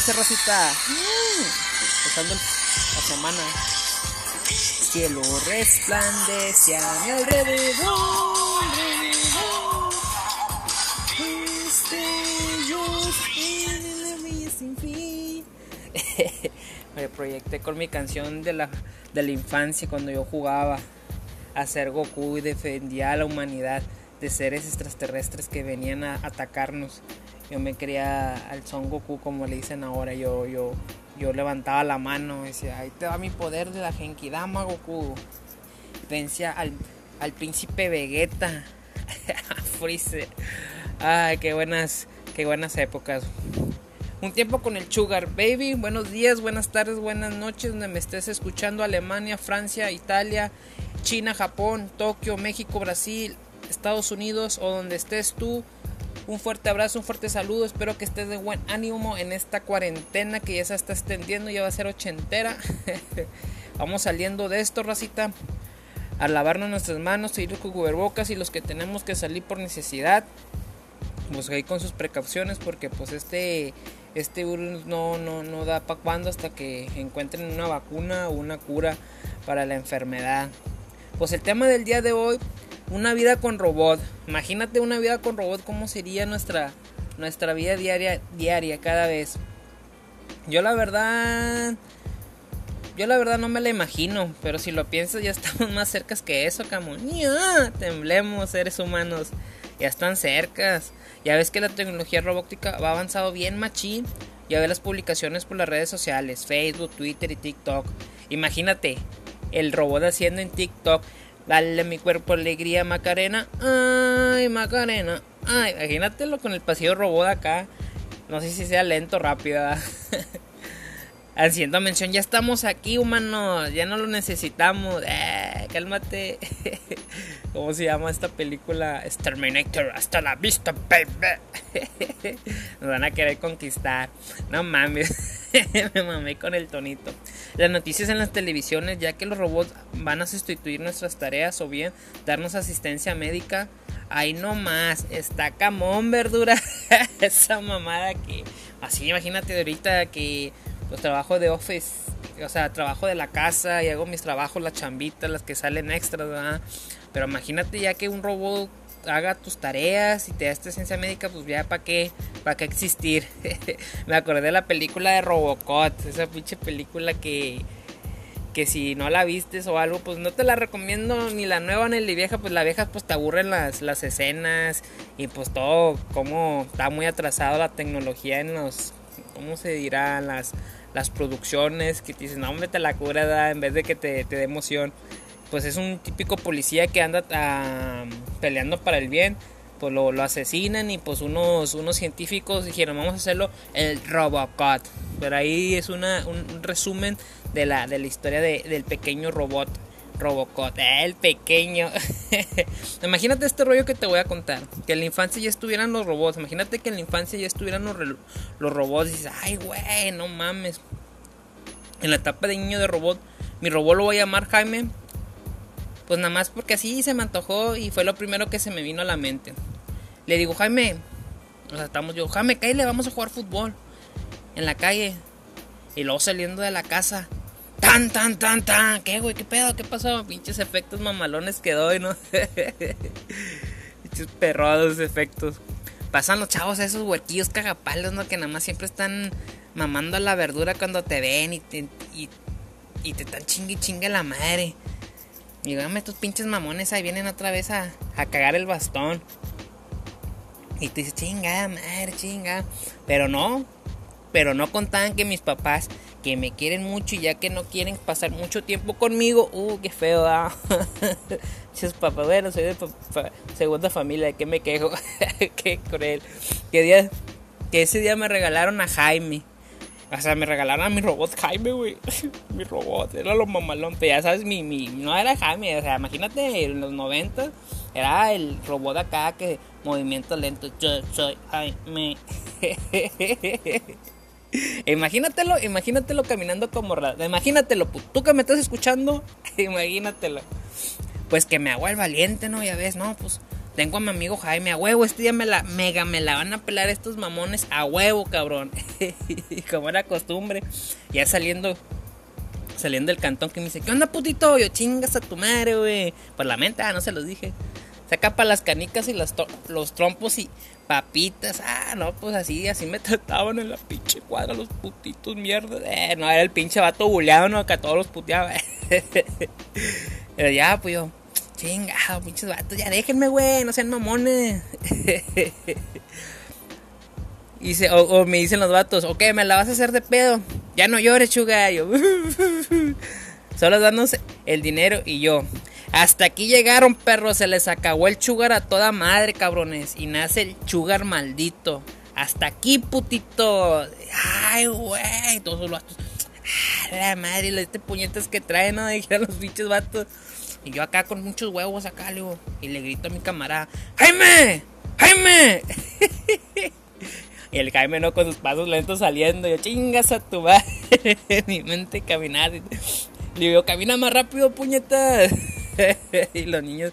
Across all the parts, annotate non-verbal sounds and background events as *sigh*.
dice Rosita. Mm, Empezando la semana. Cielo resplandece a mi alrededor. Destellos en el sin fin. *laughs* Me proyecté con mi canción de la, de la infancia cuando yo jugaba a ser Goku y defendía a la humanidad de seres extraterrestres que venían a atacarnos. Yo me creía al Son Goku como le dicen ahora. Yo, yo, yo levantaba la mano y decía, ahí te va mi poder de la Genkidama Goku. Vencía al, al príncipe Vegeta. *laughs* Freezer. Ay, qué buenas, qué buenas épocas. Un tiempo con el Sugar Baby. Buenos días, buenas tardes, buenas noches. Donde me estés escuchando. Alemania, Francia, Italia, China, Japón, Tokio, México, Brasil, Estados Unidos o donde estés tú. Un fuerte abrazo, un fuerte saludo. Espero que estés de buen ánimo en esta cuarentena que ya se está extendiendo. Ya va a ser ochentera. *laughs* Vamos saliendo de esto, racita. A lavarnos nuestras manos, seguir con cubrebocas y los que tenemos que salir por necesidad. Pues ahí con sus precauciones porque pues este este virus no, no, no da para cuando hasta que encuentren una vacuna o una cura para la enfermedad. Pues el tema del día de hoy, una vida con robot. Imagínate una vida con robot, cómo sería nuestra, nuestra vida diaria, diaria cada vez. Yo la verdad, yo la verdad no me la imagino, pero si lo piensas ya *laughs* estamos más cercas que eso, como, temblemos seres humanos, ya están cercas. Ya ves que la tecnología robótica va avanzado bien machín. Ya ves las publicaciones por las redes sociales, Facebook, Twitter y TikTok. Imagínate el robot haciendo en TikTok, dale mi cuerpo alegría Macarena. Ay, Macarena. Ay, imagínatelo con el pasillo robot acá. No sé si sea lento o rápido. *laughs* Haciendo mención, ya estamos aquí, humanos, ya no lo necesitamos. Eh, cálmate. *laughs* ¿Cómo se llama esta película? Terminator, hasta la vista, baby. *laughs* Nos van a querer conquistar. No mames. *laughs* Me mamé con el tonito. Las noticias en las televisiones, ya que los robots van a sustituir nuestras tareas o bien darnos asistencia médica. Ahí no más, está camón, verdura. *laughs* Esa mamada que. Así, imagínate ahorita que pues trabajo de office, o sea, trabajo de la casa y hago mis trabajos, las chambitas, las que salen extras, ¿verdad? Pero imagínate ya que un robot haga tus tareas y te da esta ciencia médica, pues ya para qué, para qué existir. *laughs* Me acordé de la película de Robocop, esa pinche película que que si no la vistes o algo, pues no te la recomiendo ni la nueva ni la vieja, pues la vieja pues te aburren las, las escenas y pues todo como está muy atrasado la tecnología en los, ¿cómo se dirá? Las, las producciones que te dicen, no, hombre, te la cura en vez de que te, te dé emoción. Pues es un típico policía que anda ah, peleando para el bien. Pues lo, asesinan y pues unos, unos científicos dijeron, vamos a hacerlo el Robocop. Pero ahí es una, un resumen de la, de la historia de, del pequeño robot. Robocop, el pequeño. *laughs* Imagínate este rollo que te voy a contar. Que en la infancia ya estuvieran los robots. Imagínate que en la infancia ya estuvieran los, los robots. Y dices, ay, güey, no mames. En la etapa de niño de robot, mi robot lo voy a llamar Jaime. Pues nada más porque así se me antojó y fue lo primero que se me vino a la mente. Le digo, Jaime, o sea, estamos yo, Jaime, cállate, vamos a jugar fútbol. En la calle. Y luego saliendo de la casa. Tan, tan, tan, tan. ¿Qué, güey? ¿Qué pedo? ¿Qué pasó? Pinches efectos mamalones que doy, ¿no? *laughs* Pinches perrodos efectos. Pasan los chavos a esos huequillos cagapalos, ¿no? Que nada más siempre están mamando la verdura cuando te ven y te, y, y te están chingue chingue la madre. Y dígame, estos pinches mamones ahí vienen otra vez a, a cagar el bastón. Y te dices, chinga, madre, chinga. Pero no, pero no contaban que mis papás, que me quieren mucho y ya que no quieren pasar mucho tiempo conmigo, uh, qué feo, ah. *laughs* Sus papás, bueno, soy de segunda familia, ¿de qué me quejo? *laughs* qué cruel. Que, día, que ese día me regalaron a Jaime. O sea, me regalaron a mi robot Jaime, güey. *laughs* mi robot, era lo mamalón. Pero ya sabes, mi, mi, no era Jaime. O sea, imagínate, en los 90 era el robot acá que movimiento lento. Yo soy Jaime. *laughs* Imagínatelo, imagínatelo caminando como raro. Imagínatelo, tú que me estás escuchando, *laughs* imagínatelo. Pues que me hago el valiente, ¿no? Ya ves, no, pues tengo a mi amigo Jaime, a huevo, este día me la, mega, me la van a pelar estos mamones, a huevo, cabrón. y *laughs* como era costumbre, ya saliendo, saliendo del cantón que me dice, ¿qué onda, putito? Yo chingas a tu madre, güey. Por la mente, ah, no se los dije. Saca para las canicas y las los trompos y papitas. Ah, no, pues así, así me trataban en la pinche cuadra los putitos, mierda. Eh, no, era el pinche vato buleado, ¿no? Que a todos los puteaba. *laughs* Pero ya, pues yo, chingado, pinches vatos, ya déjenme, güey, no sean mamones. *laughs* y o, me dicen los vatos, ok, me la vas a hacer de pedo. Ya no llores, chuga. Yo, *laughs* solo danos el dinero y yo. Hasta aquí llegaron, perros. Se les acabó el chugar a toda madre, cabrones. Y nace el chugar maldito. Hasta aquí, putito. Ay, güey. Todos los vatos. Ah, la madre, este puñetas que traen, ¿no? *laughs* Dijeron los bichos vatos. Y yo acá con muchos huevos acá, le y le grito a mi camarada, ¡Jaime! ¡Jaime! *laughs* y el Jaime no con sus pasos lentos saliendo. Yo, chingas a tu madre. *laughs* mi mente caminar. Le digo, camina más rápido, puñetas. *laughs* y los niños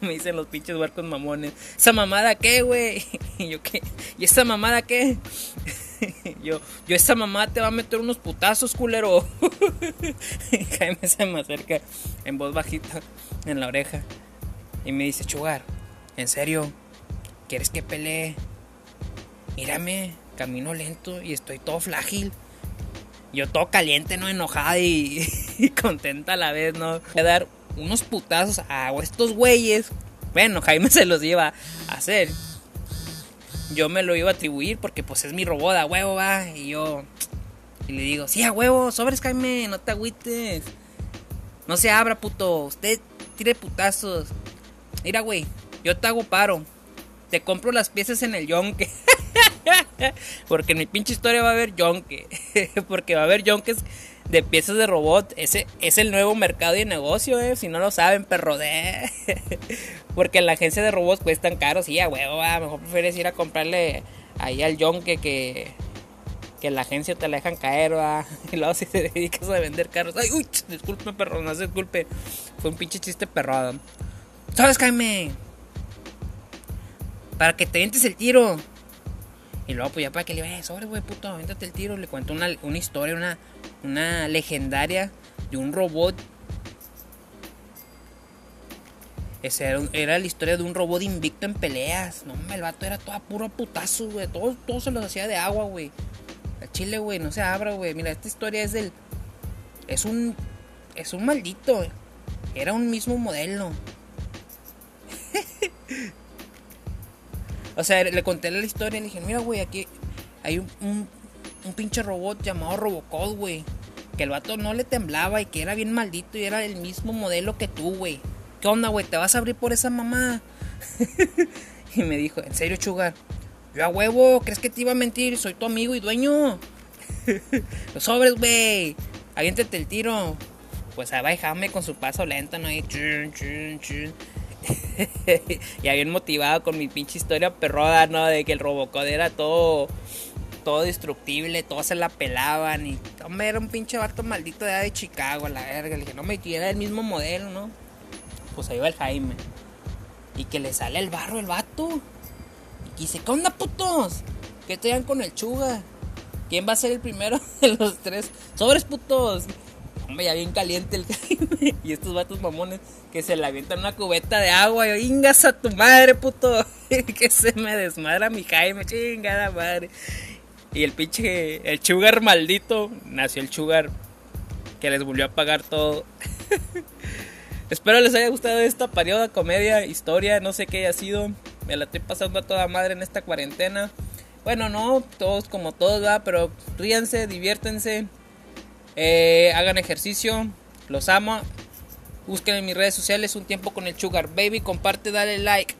me dicen los pinches huercos mamones. ¿Esa mamada qué, güey? Y yo, ¿qué? ¿Y esa mamada qué? *laughs* yo, yo, esa mamada te va a meter unos putazos, culero. *laughs* Jaime se me acerca en voz bajita en la oreja y me dice, Chugar, ¿en serio? ¿Quieres que pelee? Mírame, camino lento y estoy todo frágil yo todo caliente, ¿no? Enojada y, *laughs* contenta a la vez, ¿no? Voy a dar unos putazos a estos güeyes. Bueno, Jaime se los iba a hacer. Yo me lo iba a atribuir porque pues es mi robot a huevo, va. Y yo... Y le digo, sí, a huevo, sobres Jaime, no te agüites. No se abra, puto. Usted tire putazos. Mira, güey, yo te hago paro. Te compro las piezas en el yonke. *laughs* Porque en mi pinche historia va a haber yonke. *laughs* Porque va a haber yonkes de piezas de robot. Ese es el nuevo mercado de negocio, eh. Si no lo saben, perro de. *laughs* Porque en la agencia de robots cuestan caros. Sí, a huevo, mejor prefieres ir a comprarle ahí al yonke que. Que la agencia te la dejan caer, va. *laughs* Y luego si te dedicas a vender carros. Ay, uy, disculpe, perro, no se disculpe. Fue un pinche chiste perrado. ¿Sabes, Jaime? Para que te entes el tiro. Y luego, pues ya para que le vaya, sobre, güey, puto, avéntate el tiro. Le cuento una, historia, una, una legendaria de un robot. Esa era, era, la historia de un robot invicto en peleas. No, el vato era todo puro putazo, güey. Todo, todo se los hacía de agua, güey. El chile, güey, no se abra, güey. Mira, esta historia es del. Es un. Es un maldito. Era un mismo modelo. O sea, le conté la historia y le dije, mira, güey, aquí hay un, un, pinche robot llamado Robocop, güey. Que el vato no le temblaba y que era bien maldito y era el mismo modelo que tú, güey. ¿Qué onda, güey? ¿Te vas a abrir por esa mamá? *laughs* y me dijo, ¿en serio, Chugar? Yo a huevo, ¿crees que te iba a mentir? Soy tu amigo y dueño. *laughs* Los sobres, güey. Aviéntate el tiro. Pues ahí va Jaime con su paso lento, ¿no? Y chun, chun, chun. *laughs* y bien motivado con mi pinche historia perroda, ¿no? De que el Robocop era todo todo destructible, todos se la pelaban y hombre, era un pinche vato maldito de, de Chicago, la verga. Le dije, no me era el mismo modelo, ¿no? Pues ahí va el Jaime. Y que le sale el barro el vato. Y dice, ¿qué onda, putos? ¿Qué te con el chuga? ¿Quién va a ser el primero *laughs* de los tres? Sobres, putos. Hombre, ya bien caliente el. *laughs* Y estos vatos mamones que se le avientan una cubeta de agua. Y ingas a tu madre, puto. *laughs* que se me desmadra mi Jaime, chingada madre. Y el pinche, el chugar maldito, nació el chugar que les volvió a pagar todo. *laughs* Espero les haya gustado esta perioda, comedia, historia, no sé qué haya sido. Me la estoy pasando a toda madre en esta cuarentena. Bueno, no, todos como todos, va, pero ríanse, diviértense. Eh, hagan ejercicio. Los amo. Busquen en mis redes sociales un tiempo con el Sugar Baby. Comparte, dale like.